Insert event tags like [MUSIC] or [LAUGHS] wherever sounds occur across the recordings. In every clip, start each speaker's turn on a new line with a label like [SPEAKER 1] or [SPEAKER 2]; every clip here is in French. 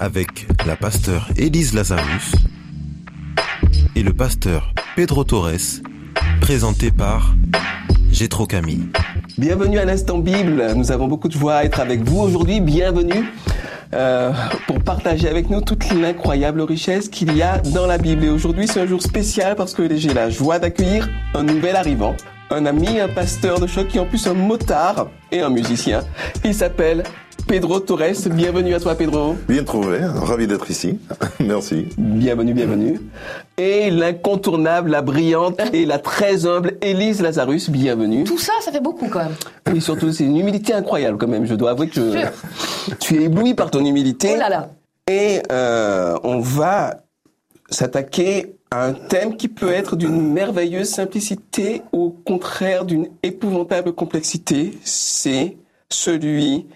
[SPEAKER 1] Avec la pasteur Élise Lazarus et le pasteur Pedro Torres, présenté par Gétro Camille.
[SPEAKER 2] Bienvenue à l'instant Bible. Nous avons beaucoup de joie à être avec vous aujourd'hui. Bienvenue euh, pour partager avec nous toute l'incroyable richesse qu'il y a dans la Bible. Et aujourd'hui, c'est un jour spécial parce que j'ai la joie d'accueillir un nouvel arrivant, un ami, un pasteur de choc qui est en plus un motard et un musicien. Il s'appelle Pedro Torres. Bienvenue à toi, Pedro.
[SPEAKER 3] Bien trouvé, ravi d'être ici. [LAUGHS] Merci.
[SPEAKER 2] Bienvenue, bienvenue. Et l'incontournable, la brillante et la très humble Élise Lazarus. Bienvenue.
[SPEAKER 4] Tout ça, ça fait beaucoup quand même.
[SPEAKER 2] Oui, surtout, c'est une humilité incroyable quand même. Je dois avouer que je... tu es ébloui par ton humilité.
[SPEAKER 4] Oh là là.
[SPEAKER 2] Et euh, on va s'attaquer à un thème qui peut être d'une merveilleuse simplicité, au contraire d'une épouvantable complexité. C'est celui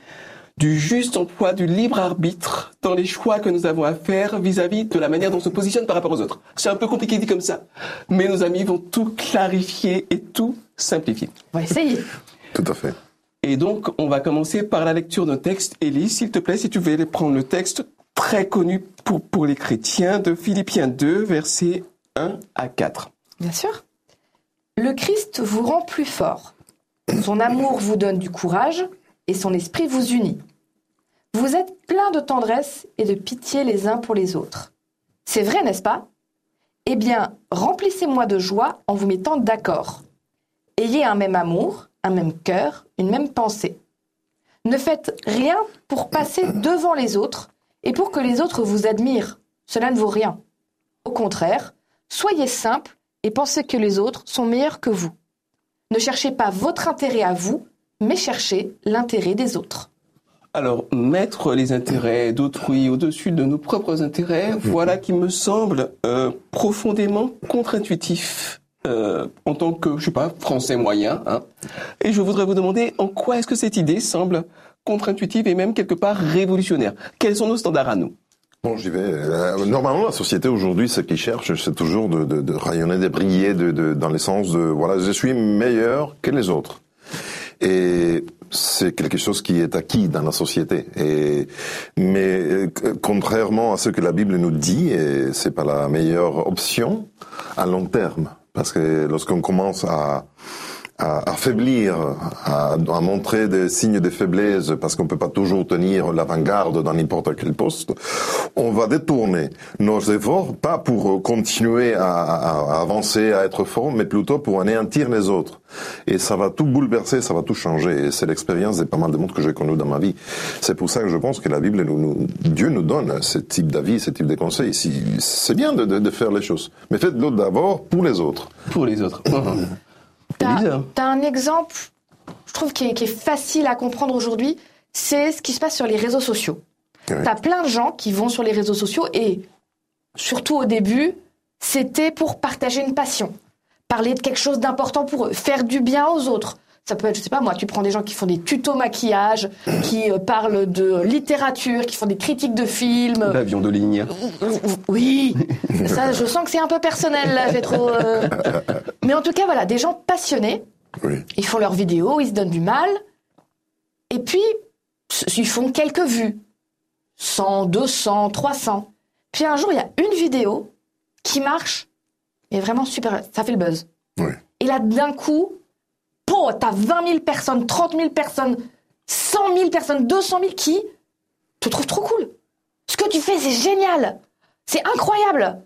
[SPEAKER 2] du juste emploi du libre arbitre dans les choix que nous avons à faire vis-à-vis de la manière dont on se positionne par rapport aux autres. C'est un peu compliqué dit comme ça, mais nos amis vont tout clarifier et tout simplifier.
[SPEAKER 4] On va essayer.
[SPEAKER 3] Tout à fait.
[SPEAKER 2] Et donc, on va commencer par la lecture d'un texte. Élie, s'il te plaît, si tu veux prendre le texte très connu pour, pour les chrétiens de Philippiens 2, versets 1 à 4.
[SPEAKER 4] Bien sûr. Le Christ vous rend plus fort. Son amour vous donne du courage et son esprit vous unit. Vous êtes plein de tendresse et de pitié les uns pour les autres. C'est vrai, n'est-ce pas? Eh bien, remplissez-moi de joie en vous mettant d'accord. Ayez un même amour, un même cœur, une même pensée. Ne faites rien pour passer devant les autres et pour que les autres vous admirent. Cela ne vaut rien. Au contraire, soyez simple et pensez que les autres sont meilleurs que vous. Ne cherchez pas votre intérêt à vous, mais cherchez l'intérêt des autres.
[SPEAKER 2] Alors, mettre les intérêts d'autrui au-dessus de nos propres intérêts, voilà qui me semble euh, profondément contre-intuitif euh, en tant que, je sais pas, français moyen. Hein. Et je voudrais vous demander en quoi est-ce que cette idée semble contre-intuitive et même quelque part révolutionnaire? Quels sont nos standards à nous?
[SPEAKER 3] Bon, j'y vais. Euh, normalement, la société aujourd'hui, ce qu'ils cherche, c'est toujours de, de, de, rayonner, de briller, de, de, dans le sens de, voilà, je suis meilleur que les autres. Et c'est quelque chose qui est acquis dans la société. Et, mais contrairement à ce que la Bible nous dit, et c'est pas la meilleure option à long terme. Parce que lorsqu'on commence à, à affaiblir, à, à, montrer des signes de faiblesse, parce qu'on peut pas toujours tenir l'avant-garde dans n'importe quel poste, on va détourner nos efforts, pas pour continuer à, à, avancer, à être fort, mais plutôt pour anéantir les autres. Et ça va tout bouleverser, ça va tout changer. Et c'est l'expérience de pas mal de monde que j'ai connu dans ma vie. C'est pour ça que je pense que la Bible, nous, nous, Dieu nous donne ce type d'avis, ce type de conseils. C'est bien de, de, de, faire les choses, mais faites-le d'abord pour les autres.
[SPEAKER 2] Pour les autres. [CLEARS THROAT]
[SPEAKER 4] T'as as un exemple, je trouve, qui est, qui est facile à comprendre aujourd'hui, c'est ce qui se passe sur les réseaux sociaux.
[SPEAKER 3] Ouais.
[SPEAKER 4] T'as plein de gens qui vont sur les réseaux sociaux et, surtout au début, c'était pour partager une passion, parler de quelque chose d'important pour eux, faire du bien aux autres. Ça peut être, je sais pas moi, tu prends des gens qui font des tutos maquillage, qui euh, parlent de littérature, qui font des critiques de films.
[SPEAKER 2] L'avion de ligne.
[SPEAKER 4] Oui, ça, je sens que c'est un peu personnel là, j'ai trop. Euh... Mais en tout cas, voilà, des gens passionnés.
[SPEAKER 3] Oui.
[SPEAKER 4] Ils font leurs vidéos, ils se donnent du mal, et puis ils font quelques vues, 100, 200, 300. Puis un jour, il y a une vidéo qui marche, et vraiment super, ça fait le buzz.
[SPEAKER 3] Oui.
[SPEAKER 4] Et là, d'un coup, oh, t'as 20 000 personnes, 30 000 personnes, 100 000 personnes, 200 000 qui te trouvent trop cool. Ce que tu fais, c'est génial. C'est incroyable.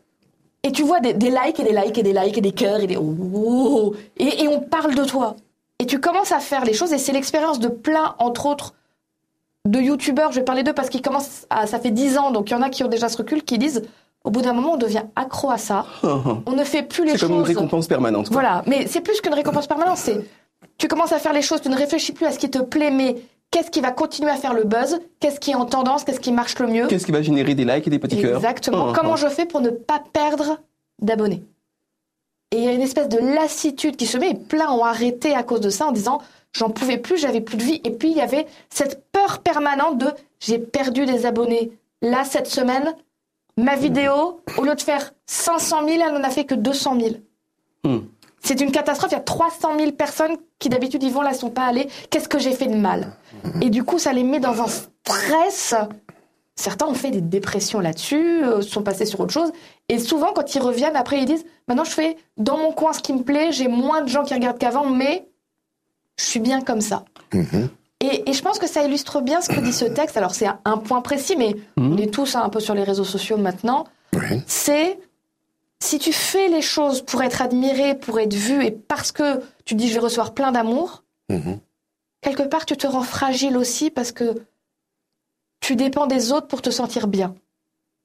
[SPEAKER 4] Et tu vois des, des, likes et des likes et des likes et des cœurs et des oh, et, et on parle de toi. Et tu commences à faire les choses et c'est l'expérience de plein, entre autres, de youtubeurs. Je vais parler d'eux parce qu'ils commencent à, ça fait 10 ans, donc il y en a qui ont déjà ce recul, qui disent au bout d'un moment, on devient accro à ça. [LAUGHS] on ne fait plus les choses.
[SPEAKER 2] C'est comme une récompense permanente. Quoi.
[SPEAKER 4] Voilà, mais c'est plus qu'une récompense permanente. C'est tu commences à faire les choses, tu ne réfléchis plus à ce qui te plaît, mais qu'est-ce qui va continuer à faire le buzz, qu'est-ce qui est en tendance, qu'est-ce qui marche le mieux?
[SPEAKER 2] Qu'est-ce qui va générer des likes et des petits cœurs?
[SPEAKER 4] Exactement.
[SPEAKER 2] Hum,
[SPEAKER 4] Comment je fais pour ne pas perdre d'abonnés? Et il y a une espèce de lassitude qui se met, et plein ont arrêté à cause de ça en disant j'en pouvais plus, j'avais plus de vie. Et puis il y avait cette peur permanente de j'ai perdu des abonnés. Là, cette semaine, ma vidéo, au lieu de faire 500 000, elle n'en a fait que 200 000.
[SPEAKER 2] Hum.
[SPEAKER 4] C'est une catastrophe. Il y a 300 000 personnes qui d'habitude y vont, là, ne sont pas allées. Qu'est-ce que j'ai fait de mal? Et du coup, ça les met dans un stress. Certains ont fait des dépressions là-dessus, euh, sont passés sur autre chose. Et souvent, quand ils reviennent, après, ils disent Maintenant, je fais dans mon coin ce qui me plaît, j'ai moins de gens qui regardent qu'avant, mais je suis bien comme ça.
[SPEAKER 3] Mhm.
[SPEAKER 4] Et, et je pense que ça illustre bien ce que dit ce texte. Alors, c'est un, point précis, mais
[SPEAKER 2] Mhm.
[SPEAKER 4] on est tous hein, un peu sur les réseaux sociaux maintenant.
[SPEAKER 3] Oui.
[SPEAKER 4] C'est si tu fais les choses pour être admiré, pour être vu, et parce que tu dis je vais recevoir plein d'amour,
[SPEAKER 3] Mhm.
[SPEAKER 4] quelque part tu te rends fragile aussi parce que tu dépends des autres pour te sentir bien.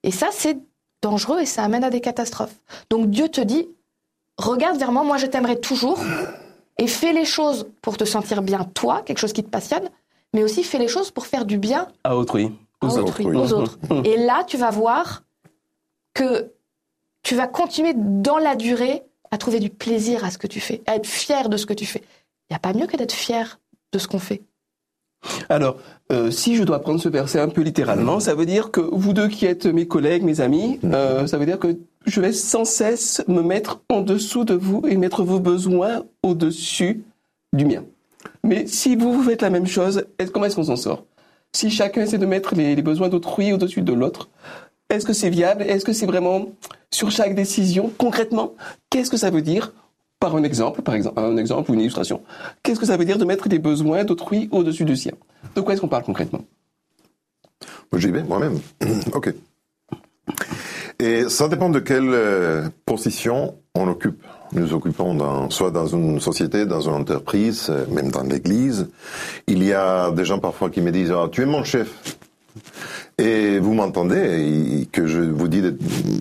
[SPEAKER 4] Et ça, c'est dangereux et ça amène à des catastrophes. Donc Dieu te dit, regarde vers moi, moi je t'aimerai toujours, et fais les choses pour te sentir bien toi, quelque chose qui te passionne, mais aussi fais les choses pour faire du bien
[SPEAKER 2] À autrui.
[SPEAKER 4] à
[SPEAKER 2] Aux
[SPEAKER 4] autrui,
[SPEAKER 3] autres, oui.
[SPEAKER 4] aux autres. [LAUGHS] Et là, tu vas voir que tu vas continuer dans la durée à trouver du plaisir à ce que tu fais, à être fier de ce que tu fais. Il n'y a pas mieux que d'être fier de ce qu'on fait.
[SPEAKER 2] Alors, euh, si je dois prendre ce verset un peu littéralement, ça veut dire que vous deux qui êtes mes collègues, mes amis, euh, ça veut dire que je vais sans cesse me mettre en dessous de vous et mettre vos besoins au-dessus du mien. Mais si vous, vous faites la même chose, comment est-ce qu'on s'en sort? Si chacun essaie de mettre les besoins d'autrui au-dessus de l'autre, est-ce que c'est viable? Est-ce que c'est vraiment sur chaque décision concrètement Qu'est-ce que ça veut dire par un exemple, par exemple, un exemple ou une illustration Qu'est-ce que ça veut dire de mettre les besoins d'autrui au-dessus du sien? De quoi est-ce qu'on parle concrètement?
[SPEAKER 3] J'y vais moi-même. [CLEARS THROAT] ok. Et ça dépend de quelle euh, position on occupe. Nous occupons soit dans une société, dans une entreprise, euh, même dans l'église. Il y a des gens parfois qui me disent ah, Tu es mon chef. Et vous m'entendez que je vous dis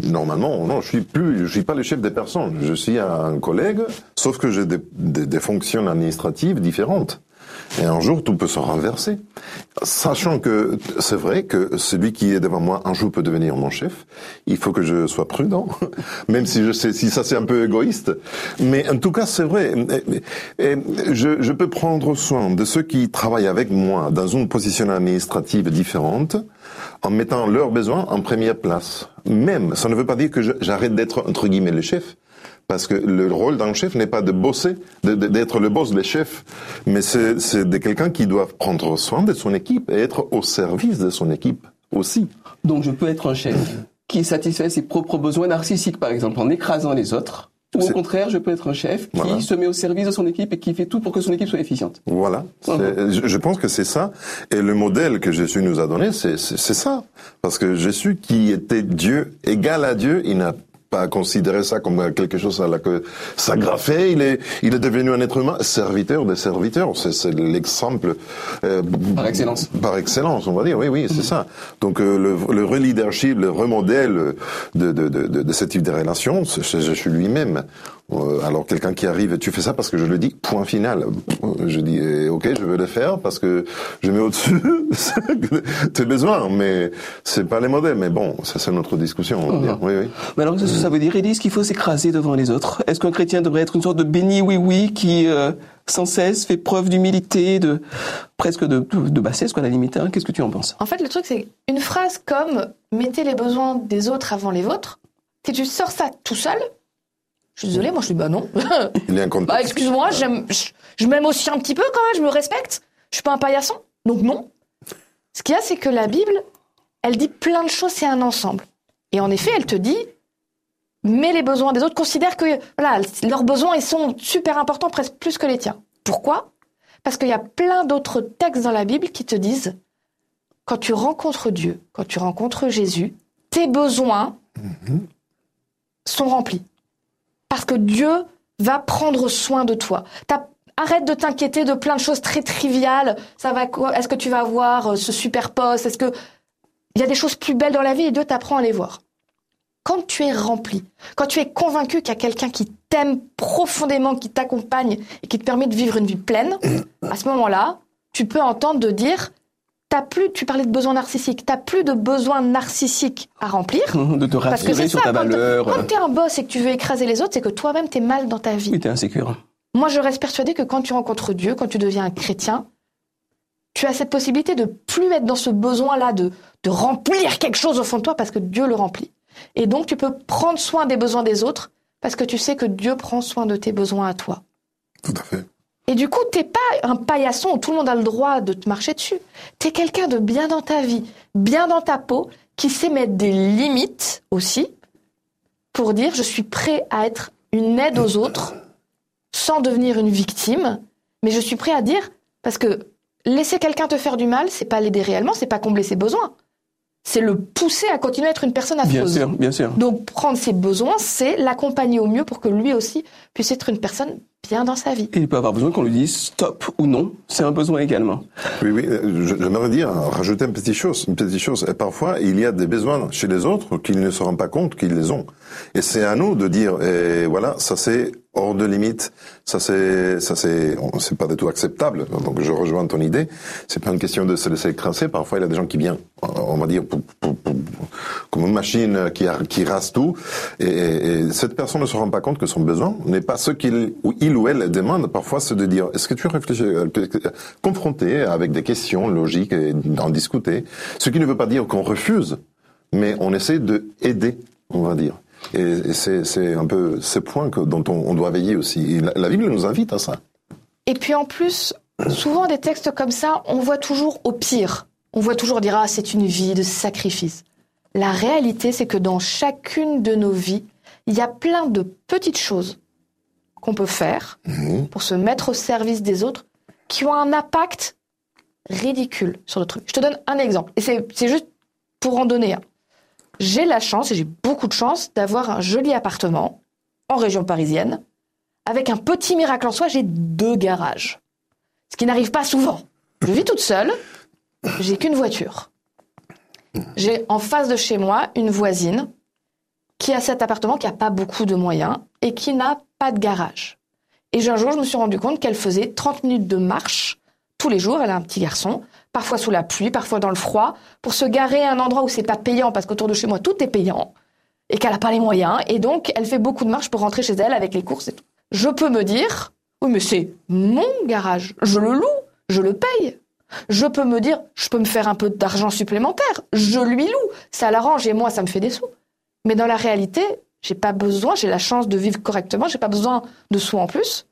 [SPEAKER 3] normalement non, je suis plus, je suis pas le chef des personnes. Je suis un collègue, sauf que j'ai des, des- des fonctions administratives différentes. Et un jour, tout peut se renverser. Sachant que c'est vrai que celui qui est devant moi un jour peut devenir mon chef, il faut que je sois prudent, [LAUGHS] même si je sais si ça c'est un peu égoïste. Mais en tout cas, c'est vrai. Et je, je peux prendre soin de ceux qui travaillent avec moi dans une position administrative différente, en mettant leurs besoins en première place. Même, ça ne veut pas dire que j'arrête d'être entre guillemets le chef. Parce que le rôle d'un chef n'est pas de bosser, d'être le boss, le chef, mais c'est de quelqu'un qui doit prendre soin de son équipe et être au service de son équipe aussi.
[SPEAKER 2] Donc je peux être un chef qui satisfait ses propres besoins narcissiques, par exemple, en écrasant les autres. Ou au contraire, je peux être un chef qui
[SPEAKER 3] Voilà.
[SPEAKER 2] se met au service de son équipe et qui fait tout pour que son équipe soit efficiente.
[SPEAKER 3] Voilà. Je pense que c'est ça. Et le modèle que Jésus nous a donné, c'est ça. Parce que Jésus, qui était Dieu, égal à Dieu, il n'a pas considéré ça comme quelque chose à la que s'agrafait. Il est, il est devenu un être humain, serviteur des serviteurs. C'est c'est l'exemple euh,
[SPEAKER 2] Par excellence.
[SPEAKER 3] Par excellence, on va dire. Oui, oui, c'est ça. Donc euh, le, le re-leadership, le remodèle de, de, de, de, de ce type de relation, c'est c'est Jésus lui-même. Euh, alors quelqu'un qui arrive, tu fais ça parce que je le dis, point final. Je dis, eh, ok, je veux le faire parce que je mets au-dessus [LAUGHS] tes besoins, mais c'est pas les modèles. Mais bon, ça c'est notre discussion. On va dire. Oui, oui.
[SPEAKER 2] Mais alors, qu'est-ce que ça veut dire? Élise qu'il faut s'écraser devant les autres Est-ce qu'un chrétien devrait être une sorte de béni oui-oui qui, euh, sans cesse, fait preuve d'humilité, de presque de, de bassesse, quoi, à la limite hein? Qu'est-ce que tu en penses?
[SPEAKER 4] En fait, le truc, c'est une phrase comme mettez les besoins des autres avant les vôtres. Si tu sors ça tout seul, je suis désolée, moi je dis bah non. [LAUGHS]
[SPEAKER 3] Il y a un contexte.
[SPEAKER 4] bah excuse-moi, j'aime, je, je m'aime aussi un petit peu quand même, je me respecte. Je suis pas un paillasson, donc non. Ce qu'il y a, c'est que la Bible, elle dit plein de choses, c'est un ensemble. Et en effet, elle te dit, mets les besoins des autres, considère que voilà, leurs besoins, ils sont super importants, presque plus que les tiens. Pourquoi? Parce qu'il y a plein d'autres textes dans la Bible qui te disent, quand tu rencontres Dieu, quand tu rencontres Jésus, tes besoins sont remplis. Parce que Dieu va prendre soin de toi. Arrête de t'inquiéter de plein de choses très triviales. Ça va Est-ce que tu vas avoir euh, ce super poste? Est-ce que il y a des choses plus belles dans la vie et Dieu t'apprend à les voir. Quand tu es rempli, quand tu es convaincu qu'il y a quelqu'un qui t'aime profondément, qui t'accompagne et qui te permet de vivre une vie pleine, à ce moment-là, tu peux entendre de dire, t'as plus, tu parlais de besoin narcissique, t'as plus de besoin narcissique à remplir. [LAUGHS]
[SPEAKER 2] De te
[SPEAKER 4] Parce que
[SPEAKER 2] rassurer
[SPEAKER 4] c'est
[SPEAKER 2] sur
[SPEAKER 4] ça,
[SPEAKER 2] ta
[SPEAKER 4] quand,
[SPEAKER 2] valeur.
[SPEAKER 4] quand t'es un boss et que tu veux écraser les autres, c'est que toi-même t'es mal dans ta vie.
[SPEAKER 2] Oui, t'es insécure.
[SPEAKER 4] Moi, je reste persuadée que quand tu rencontres Dieu, quand tu deviens un chrétien, tu as cette possibilité de plus être dans ce besoin-là de, de remplir quelque chose au fond de toi parce que Dieu le remplit. Et donc, tu peux prendre soin des besoins des autres parce que tu sais que Dieu prend soin de tes besoins à toi.
[SPEAKER 3] Tout à fait.
[SPEAKER 4] Et du coup, t'es pas un paillasson où tout le monde a le droit de te marcher dessus. T'es quelqu'un de bien dans ta vie, bien dans ta peau, qui sait mettre des limites aussi pour dire je suis prêt à être une aide aux autres sans devenir une victime, mais je suis prêt à dire parce que laisser quelqu'un te faire du mal, c'est pas l'aider réellement, c'est pas combler ses besoins. C'est le pousser à continuer à être une personne
[SPEAKER 2] Bien
[SPEAKER 4] affreuse.
[SPEAKER 2] sûr, bien sûr.
[SPEAKER 4] Donc prendre ses besoins, c'est l'accompagner au mieux pour que lui aussi puisse être une personne bien dans sa vie.
[SPEAKER 2] Et il peut avoir besoin qu'on lui dise stop ou non. C'est un besoin également.
[SPEAKER 3] Oui, oui, euh, j'aimerais dire, rajouter une petite chose, une petite chose. Et parfois, il y a des besoins chez les autres qu'ils ne se rendent pas compte qu'ils les ont. Et c'est à nous de dire, eh, voilà, ça c'est hors de limite, ça c'est, ça c'est, on- c'est pas du tout acceptable. Donc je rejoins ton idée. C'est pas une question de se laisser écraser. Parfois, il y a des gens qui viennent, on va dire, pour- pour- pour- comme une machine qui, a- qui rase tout. Et, et- et cette personne ne se rend pas compte que son besoin n'est pas ce qu'il ou il ou elle demande. Parfois, c'est de dire, est-ce que tu as réfléchi, euh, confronter avec des questions logiques et d'en discuter. Ce qui ne veut pas dire qu'on refuse, mais on essaie de aider, on va dire. Et, et c'est, un peu ce point que, dont on, doit veiller aussi. La, la Bible nous invite à ça.
[SPEAKER 4] Et puis en plus, souvent des textes comme ça, on voit toujours au pire. On voit toujours dire ah c'est une vie de sacrifice. La réalité, c'est que dans chacune de nos vies, il y a plein de petites choses qu'on peut faire pour se mettre au service des autres qui ont un impact ridicule sur le truc. Je te donne un exemple. Et c'est c'est juste pour en donner un. J'ai la chance, et j'ai beaucoup de chance, d'avoir un joli appartement en région parisienne. Avec un petit miracle en soi, j'ai deux garages. Ce qui n'arrive pas souvent. Je vis toute seule, j'ai qu'une voiture. J'ai en face de chez moi une voisine qui a cet appartement qui n'a pas beaucoup de moyens et qui n'a pas de garage. Et un jour, je me suis rendu compte qu'elle faisait 30 minutes de marche tous les jours. Elle a un petit garçon, parfois sous la pluie, parfois dans le froid, pour se garer à un endroit où c'est pas payant parce qu'autour de chez moi tout est payant et qu'elle n'a pas les moyens. Et donc, elle fait beaucoup de marches pour rentrer chez elle avec les courses et tout. Je peux me dire, oui, mais c'est mon garage. Je le loue, je le paye. Je peux me dire, je peux me faire un peu d'argent supplémentaire. Je lui loue. Ça l'arrange et moi, ça me fait des sous. Mais dans la réalité, j'ai pas besoin, j'ai la chance de vivre correctement, j'ai pas besoin de sous en plus.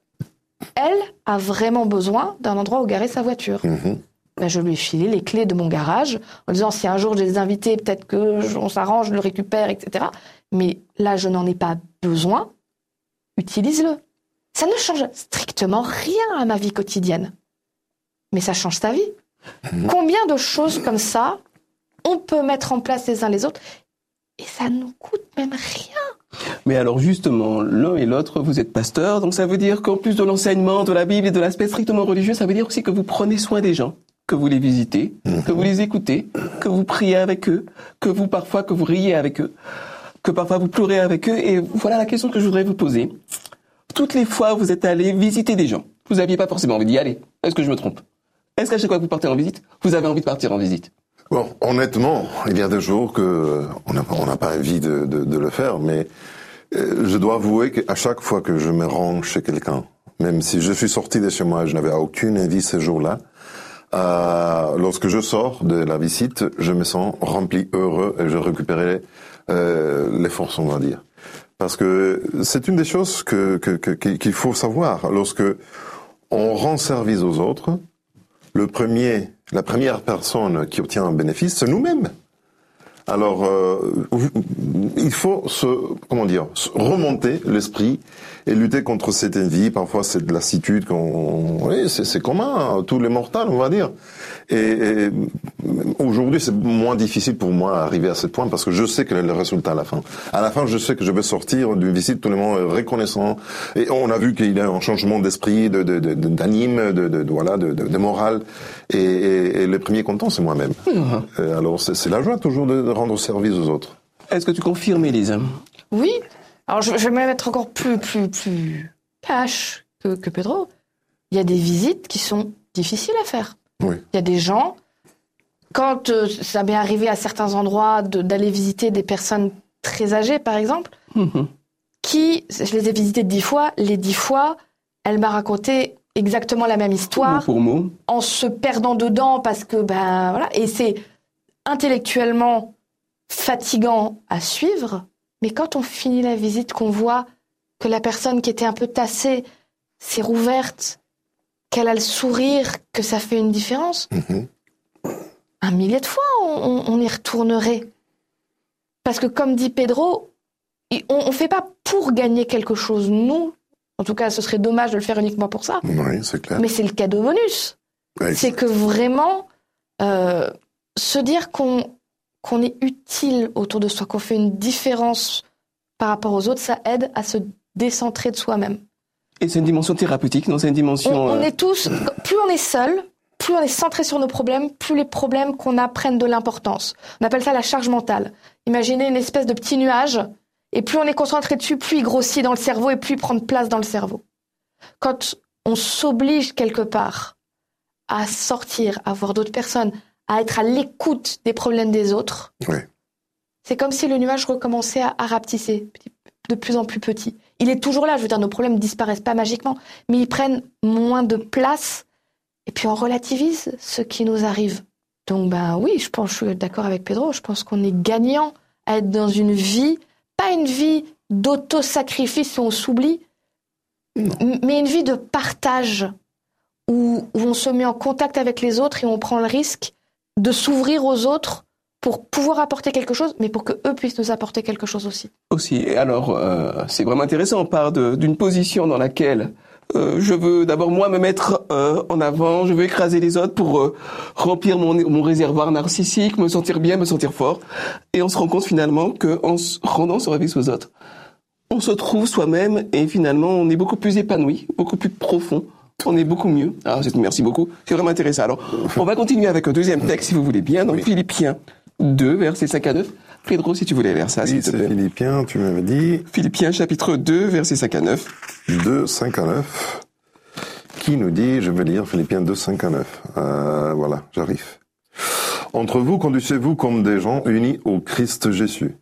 [SPEAKER 4] Elle a vraiment besoin d'un endroit où garer sa voiture.
[SPEAKER 3] Mhm.
[SPEAKER 4] Ben, je lui ai filé les clés de mon garage en disant si un jour j'ai des invités, peut-être que je- on s'arrange, je le récupère, etc. Mais là, je n'en ai pas besoin. Utilise-le. Ça ne change strictement rien à ma vie quotidienne. Mais ça change ta vie. Combien de choses comme ça on peut mettre en place les uns les autres et ça nous coûte même rien.
[SPEAKER 2] Mais alors justement, l'un et l'autre, vous êtes pasteur, donc ça veut dire qu'en plus de l'enseignement de la Bible et de l'aspect strictement religieux, ça veut dire aussi que vous prenez soin des gens, que vous les visitez, que vous les écoutez, que vous priez avec eux, que vous parfois que vous riez avec eux, que parfois vous pleurez avec eux. Et voilà la question que je voudrais vous poser. Toutes les fois où vous êtes allé visiter des gens, vous n'aviez pas forcément envie d'y aller. Est-ce que je me trompe? Est-ce qu'à chaque fois que vous partez en visite, vous avez envie de partir en visite?
[SPEAKER 3] Bon, honnêtement, il y a des jours que on n'a on pas envie de, de, de le faire, mais euh, je dois avouer qu'à chaque fois que je me rends chez quelqu'un, même si je suis sorti de chez moi, je n'avais aucune envie ce jour-là, euh, lorsque je sors de la visite, je me sens rempli, heureux, et je récupérais euh, les forces, on va dire. Parce que c'est une des choses que que- que- qu'il faut savoir. Lorsque on rend service aux autres, le premier, la première personne qui obtient un bénéfice, c'est nous-mêmes. Alors, euh, il faut se, comment dire, remonter l'esprit et lutter contre cette envie. Parfois, c'est de lassitude qu'on, oui, c'est, commun à tous les mortels, on va dire. Et, et aujourd'hui, c'est moins difficile pour moi d'arriver à ce point parce que je sais quel est le résultat à la fin. À la fin, je sais que je vais sortir d'une visite tout le monde est reconnaissant. Et on a vu qu'il y a un changement d'esprit, de, de, de- d'anime, de, de, de- voilà, de, de, de morale. Et, et, et le premier content, c'est moi-même. Euh, alors, c'est, la joie toujours de, de rendre service aux autres.
[SPEAKER 2] Est-ce que tu confirmes, Élise?
[SPEAKER 4] Oui. Alors je, je vais même être encore plus plus plus cash que, que Pedro. Il y a des visites qui sont difficiles à faire.
[SPEAKER 3] Oui.
[SPEAKER 4] Il y a des gens, quand euh, ça m'est arrivé à certains endroits de- d'aller visiter des personnes très âgées, par exemple,
[SPEAKER 2] Mhm.
[SPEAKER 4] qui, je les ai visitées dix fois, les dix fois, elle m'a raconté exactement la même
[SPEAKER 2] Mot
[SPEAKER 4] histoire
[SPEAKER 2] pour mot.
[SPEAKER 4] en se perdant dedans parce que, ben voilà, et c'est intellectuellement fatigant à suivre, mais quand on finit la visite, qu'on voit que la personne qui était un peu tassée s'est rouverte, qu'elle a le sourire, que ça fait une différence,
[SPEAKER 3] Mhm.
[SPEAKER 4] un millier de fois on, y retournerait. Parce que comme dit Pedro, on ne fait pas pour gagner quelque chose, nous. En tout cas, ce serait dommage de le faire uniquement pour ça.
[SPEAKER 3] Oui, c'est clair.
[SPEAKER 4] Mais c'est le cadeau bonus. C'est que vraiment, euh, se dire qu'on qu'on est utile autour de soi, qu'on fait une différence par rapport aux autres, ça aide à se décentrer de soi-même.
[SPEAKER 2] Et c'est une dimension thérapeutique, non C'est une
[SPEAKER 4] On,
[SPEAKER 2] dimension.
[SPEAKER 4] on
[SPEAKER 2] euh,
[SPEAKER 4] est tous, plus on est seul, plus on est centré sur nos problèmes, plus les problèmes qu'on a prennent de l'importance. On appelle ça la charge mentale. Imaginez une espèce de petit nuage, et plus on est concentré dessus, plus il grossit dans le cerveau et plus il prend de place dans le cerveau. Quand on s'oblige quelque part à sortir, à voir d'autres personnes, à être à l'écoute des problèmes des autres, c'est comme si le nuage recommençait à, à rapetisser de plus en plus petit. Il est toujours là, je veux dire, nos problèmes disparaissent pas magiquement, mais ils prennent moins de place et puis on relativise ce qui nous arrive. Donc ben oui, je pense, je suis d'accord avec Pedro, je pense qu'on est gagnant à être dans une vie, pas une vie d'auto-sacrifice où on s'oublie, mais une vie de partage où, où on se met en contact avec les autres et on prend le risque de s'ouvrir aux autres pour pouvoir apporter quelque chose, mais pour que eux puissent nous apporter quelque chose aussi.
[SPEAKER 2] aussi. Et alors, euh, c'est vraiment intéressant. On part de- d'une position dans laquelle euh, je veux d'abord moi me mettre euh, en avant, je veux écraser les autres pour euh, remplir mon, mon réservoir narcissique, me sentir bien, me sentir fort. Et on se rend compte finalement que en se rendant service aux autres, on se trouve soi-même et finalement on est beaucoup plus épanoui, beaucoup plus profond. On est beaucoup mieux. Alors, c'est- merci beaucoup. C'est vraiment intéressant. Alors, on va continuer avec un deuxième texte, si vous voulez bien, dans
[SPEAKER 3] Oui.
[SPEAKER 2] Philippiens 2, versets 5 à 9. Pedro, si tu voulais lire ça,
[SPEAKER 3] Oui,
[SPEAKER 2] s'il te
[SPEAKER 3] c'est
[SPEAKER 2] plaît.
[SPEAKER 3] Philippiens, tu m'avais dit
[SPEAKER 2] Philippiens chapitre 2, versets 5 à 9.
[SPEAKER 3] 2, 5 à 9. Qui nous dit, je vais lire Philippiens 2, 5 à 9. Euh, voilà, j'arrive. Entre vous, conduisez-vous comme des gens unis au Christ Jésus.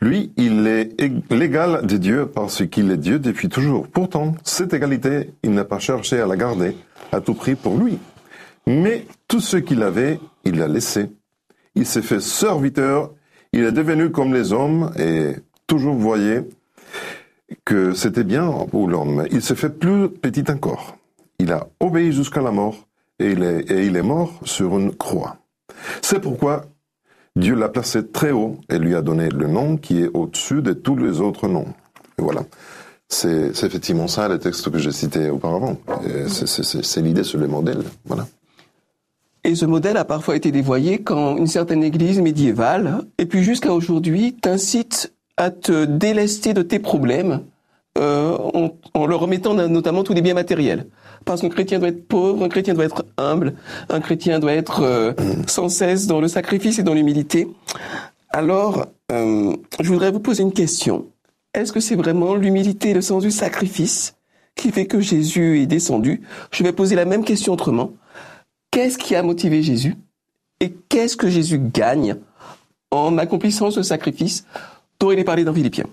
[SPEAKER 3] Lui, il est ég- l'égal de Dieu parce qu'il est Dieu depuis toujours. Pourtant, cette égalité, il n'a pas cherché à la garder à tout prix pour lui. Mais tout ce qu'il avait, il l'a laissé. Il s'est fait serviteur, il est devenu comme les hommes et toujours voyez que c'était bien pour l'homme. Il s'est fait plus petit encore. Il a obéi jusqu'à la mort et il est, mort sur une croix. C'est pourquoi Dieu l'a placé très haut et lui a donné le nom qui est au-dessus de tous les autres noms. Voilà. C'est effectivement ça le texte que j'ai cité auparavant. C'est l'idée sur le modèle. Voilà.
[SPEAKER 2] Et ce modèle a parfois été dévoyé quand une certaine église médiévale, et puis jusqu'à aujourd'hui, t'incite à te délester de tes problèmes euh, en, en leur remettant notamment tous les biens matériels. Parce qu'un chrétien doit être pauvre, un chrétien doit être humble, un chrétien doit être euh, sans cesse dans le sacrifice et dans l'humilité. Alors, euh, je voudrais vous poser une question. Est-ce que c'est vraiment l'humilité et le sens du sacrifice qui fait que Jésus est descendu? Je vais poser la même question autrement. Qu'est-ce qui a motivé Jésus Et qu'est-ce que Jésus gagne en accomplissant ce sacrifice dont il est parlé dans Philippiens?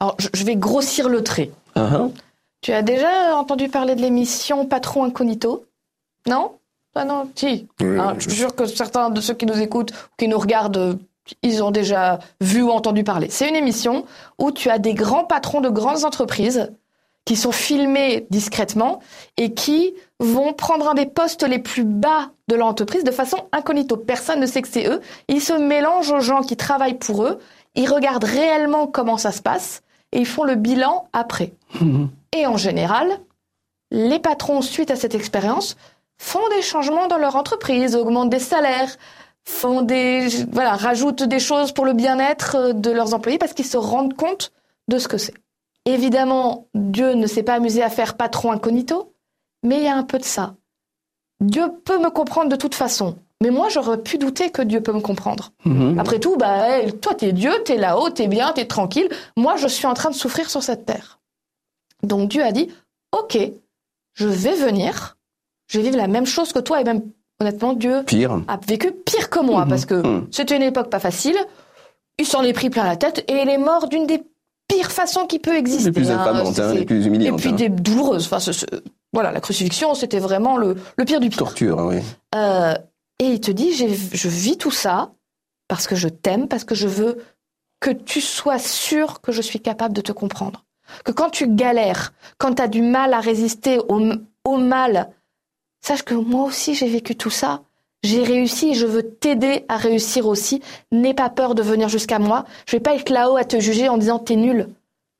[SPEAKER 4] Alors, je- vais grossir le trait.
[SPEAKER 2] uh
[SPEAKER 4] Tu as déjà entendu parler de l'émission Patron Incognito? Non? Ah non, si.
[SPEAKER 3] Oui,
[SPEAKER 4] Hein,
[SPEAKER 3] oui,
[SPEAKER 4] je suis sûr que certains de ceux qui nous écoutent ou qui nous regardent, ils ont déjà vu ou entendu parler. C'est une émission où tu as des grands patrons de grandes entreprises qui sont filmés discrètement et qui vont prendre un des postes les plus bas de l'entreprise de façon incognito. Personne ne sait que c'est eux. Ils se mélangent aux gens qui travaillent pour eux. Ils regardent réellement comment ça se passe et ils font le bilan après. Et en général, les patrons, suite à cette expérience, font des changements dans leur entreprise, augmentent des salaires, font des, voilà, rajoutent des choses pour le bien-être euh, de leurs employés parce qu'ils se rendent compte de ce que c'est. Évidemment, Dieu ne s'est pas amusé à faire patron incognito, mais il y a un peu de ça. Dieu peut me comprendre de toute façon. Mais moi, j'aurais pu douter que Dieu peut me comprendre. Après tout, bah, hey, toi, t'es Dieu, t'es là-haut, t'es bien, t'es tranquille. Moi, je suis en train de souffrir sur cette terre. Donc Dieu a dit, ok, je vais venir, je vais vivre la même chose que toi et même honnêtement, Dieu
[SPEAKER 2] Pire.
[SPEAKER 4] a vécu pire que moi,
[SPEAKER 2] Mhm.
[SPEAKER 4] parce que
[SPEAKER 2] Mhm.
[SPEAKER 4] c'était une époque pas facile. Il s'en est pris plein la tête et il est mort d'une des pires façons qui peut exister.
[SPEAKER 2] Les plus
[SPEAKER 4] hein.
[SPEAKER 2] infamantes, hein, les plus
[SPEAKER 4] Et
[SPEAKER 2] humiliantes.
[SPEAKER 4] puis
[SPEAKER 2] hein.
[SPEAKER 4] des douloureuses. Enfin, ce- ce- voilà, la crucifixion, c'était vraiment le, le pire du pire.
[SPEAKER 2] Torture, oui.
[SPEAKER 4] Euh, et il te dit, je vis tout ça parce que je t'aime, parce que je veux que tu sois sûr que je suis capable de te comprendre. Que quand tu galères, quand tu as du mal à résister au, au mal, sache que moi aussi j'ai vécu tout ça. J'ai réussi et je veux t'aider à réussir aussi. N'aie pas peur de venir jusqu'à moi. Je vais pas être là-haut à te juger en disant t'es nul.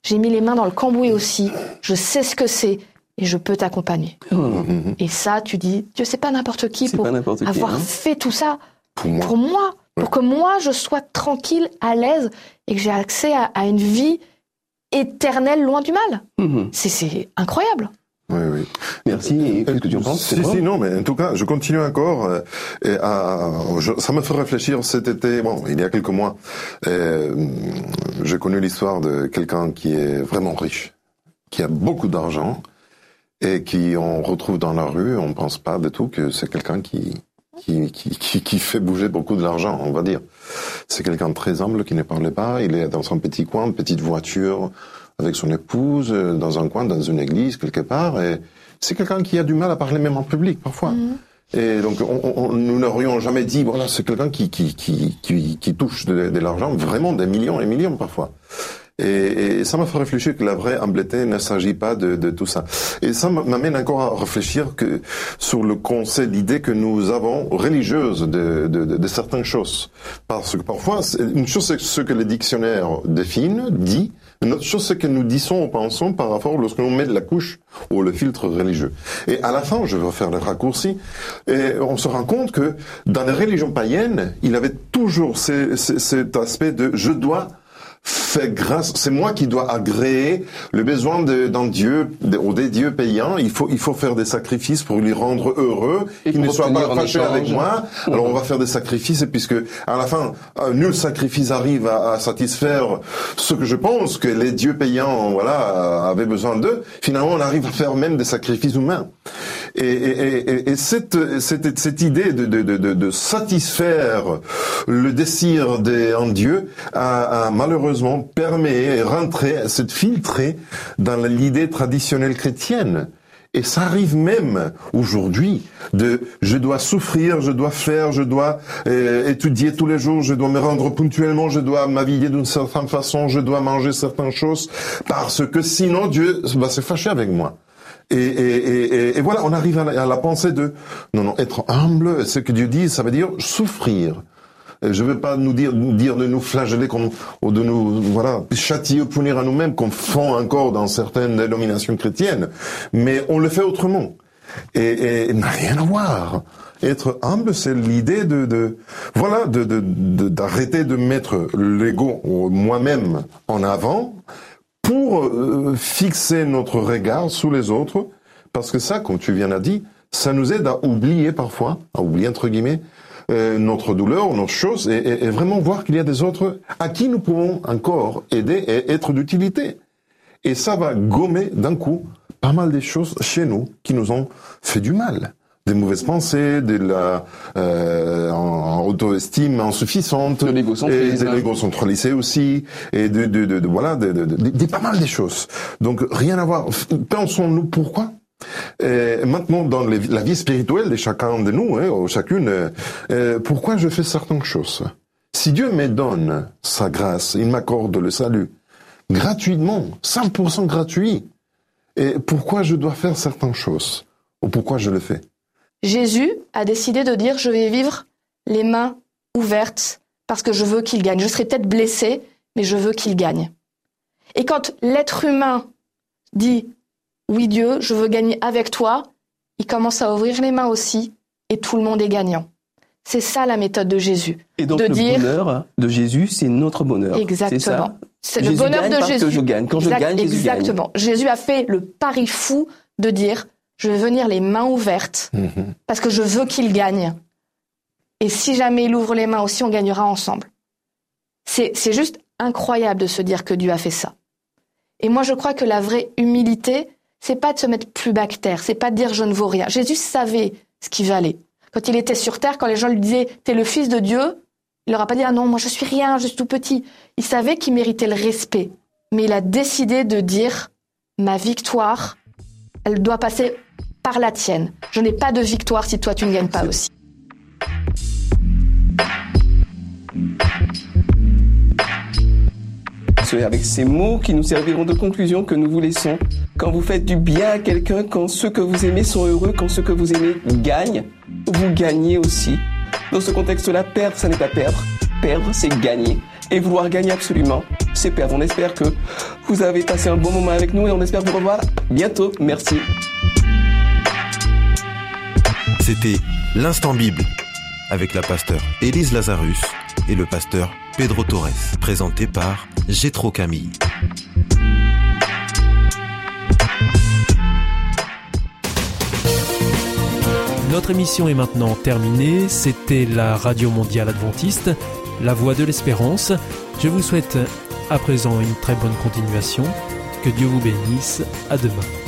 [SPEAKER 4] J'ai mis les mains dans le cambouis aussi. Je sais ce que c'est et je peux t'accompagner. [LAUGHS] Et ça, tu dis, Dieu, c'est pas n'importe qui pour
[SPEAKER 2] qui.
[SPEAKER 4] avoir
[SPEAKER 2] hein.
[SPEAKER 4] fait tout ça
[SPEAKER 3] Pour moi.
[SPEAKER 4] pour moi, pour que moi je sois tranquille, à l'aise et que j'ai accès à, à une vie éternelle loin du mal. C'est- C'est incroyable.
[SPEAKER 3] Oui, oui.
[SPEAKER 2] Merci. Et qu'est-ce que tu en penses
[SPEAKER 3] Si, si, non, mais en tout cas, je continue encore. euh, et à, je- ça me fait réfléchir cet été, bon, il y a quelques mois, euh, j'ai connu l'histoire de quelqu'un qui est vraiment riche, qui a beaucoup d'argent, et qui on retrouve dans la rue, on pense pas du tout que c'est quelqu'un qui, qui, qui, qui, qui fait bouger beaucoup de l'argent, on va dire. C'est quelqu'un de très humble qui ne parlait pas, il est dans son petit coin, une petite voiture, avec son épouse, euh, dans un coin, dans une église, quelque part, et c'est quelqu'un qui a du mal à parler même en public, parfois. Et donc, on, on- on- nous n'aurions jamais dit, voilà, c'est quelqu'un qui, qui, qui, qui, qui touche de, de l'argent, vraiment des millions et millions parfois. Et, et ça m'a fait réfléchir que la vraie humbleté ne s'agit pas de, de tout ça. Et ça m'amène encore à réfléchir que sur le concept, l'idée que nous avons religieuse de, de, de, certaines choses. Parce que parfois, une chose c'est ce que les dictionnaires définissent, dit, une autre chose c'est que nous disons ou pensons par rapport lorsque l'on met de la couche ou le filtre religieux. Et à la fin, je vais faire le raccourci, et on se rend compte que dans les religions païennes, il avait toujours ce- ce- cet aspect de je dois fait grâce, c'est moi qui dois agréer le besoin d'un Dieu, de- ou des dieux payants. Il faut, il faut faire des sacrifices pour lui rendre heureux, qu'il ne soit pas fâché avec moi. Alors on va faire des sacrifices, et puisque à la fin, un nul sacrifice arrive à, à satisfaire ce que je pense que les dieux payants, voilà, avaient besoin d'eux. Finalement, on arrive à faire même des sacrifices humains. Et, et, et, et cette, cette, cette idée de, de, de, de, satisfaire le désir d'un Dieu a, a malheureusement permis et rentré, s'est filtré dans l'idée traditionnelle chrétienne. Et ça arrive même aujourd'hui de je dois souffrir, je dois faire, je dois euh, étudier tous les jours, je dois me rendre ponctuellement, je dois m'habiller d'une certaine façon, je dois manger certaines choses parce que sinon Dieu va se fâcher avec moi. Et, et, et, et- voilà, on arrive à la, à la pensée de non non être humble. Ce que Dieu dit, ça veut dire souffrir. Je ne veux pas nous dire, nous dire de nous flageller ou de nous, voilà, châtier punir à nous-mêmes comme font encore dans certaines dénominations chrétiennes. Mais on le fait autrement. Et, et, n'a rien à voir. Être humble, c'est l'idée de, de, voilà, de, de, de- d'arrêter de mettre l'ego moi-même en avant pour euh, fixer notre regard sur les autres. Parce que ça, comme tu viens de dire, ça nous aide à oublier parfois, à oublier entre guillemets, euh, notre douleur, nos choses, et, et- et vraiment voir qu'il y a des autres à qui nous pouvons encore aider et être d'utilité. Et ça va gommer d'un coup pas mal des choses chez nous qui nous ont fait du mal. Des mauvaises pensées, de la euh, en, en auto-estime insuffisante,
[SPEAKER 2] De l'égocentrisme.
[SPEAKER 3] et de l'égocentralisé aussi, et de, de, de, de- voilà, de, de, de- de- de pas mal des choses. Donc rien à voir. Pensons-nous pourquoi? Et maintenant, dans les- la vie spirituelle de chacun de nous, hein, ou chacune, euh, pourquoi je fais certaines choses? Si Dieu me donne sa grâce, il m'accorde le salut, gratuitement, 100% gratuit, et pourquoi je dois faire certaines choses? Ou pourquoi je le fais?
[SPEAKER 4] Jésus a décidé de dire je vais vivre les mains ouvertes parce que je veux qu'il gagne. Je serai peut-être blessé, mais je veux qu'il gagne. Et quand l'être humain dit oui Dieu, je veux gagner avec toi, il commence à ouvrir les mains aussi et tout le monde est gagnant. C'est ça la méthode de Jésus.
[SPEAKER 2] Et donc
[SPEAKER 4] de
[SPEAKER 2] le
[SPEAKER 4] dire-
[SPEAKER 2] bonheur de Jésus, c'est notre bonheur.
[SPEAKER 4] Exactement. C'est le bonheur de Jésus.
[SPEAKER 2] que je gagne. Quand je gagne, Jésus gagne.
[SPEAKER 4] Exactement. Jésus a fait le pari fou de dire je vais venir les mains ouvertes parce que je veux qu'il gagne. Et si jamais il ouvre les mains aussi, on gagnera ensemble. C'est c'est juste incroyable de se dire que Dieu a fait ça. Et moi, je crois que la vraie humilité, c'est pas de se mettre plus bas que terre, c'est pas de dire je ne vaux rien. Jésus savait ce qu'il valait. Quand il était sur terre, quand les gens lui disaient T'es le fils de Dieu, il leur a pas dit Ah non, moi je suis rien, je suis tout petit. Il savait qu'il méritait le respect. Mais il a décidé de dire Ma victoire, elle doit passer par la tienne. Je n'ai pas de victoire si toi tu ne gagnes pas aussi.
[SPEAKER 2] C'est avec ces mots qui nous serviront de conclusion que nous vous laissons. Quand vous faites du bien à quelqu'un, quand ceux que vous aimez sont heureux, quand ceux que vous aimez gagnent, vous gagnez aussi. Dans ce contexte-là, perdre, ça n'est pas perdre. Perdre, c'est gagner. Et vouloir gagner absolument, c'est perdre. On espère que vous avez passé un bon moment avec nous et on espère vous revoir bientôt. Merci.
[SPEAKER 1] C'était l'Instant Bible avec la pasteur Élise Lazarus et le pasteur Pedro Torres, présenté par Gétro Camille.
[SPEAKER 5] Notre émission est maintenant terminée. C'était la Radio Mondiale Adventiste, la voix de l'espérance. Je vous souhaite à présent une très bonne continuation. Que Dieu vous bénisse. À demain.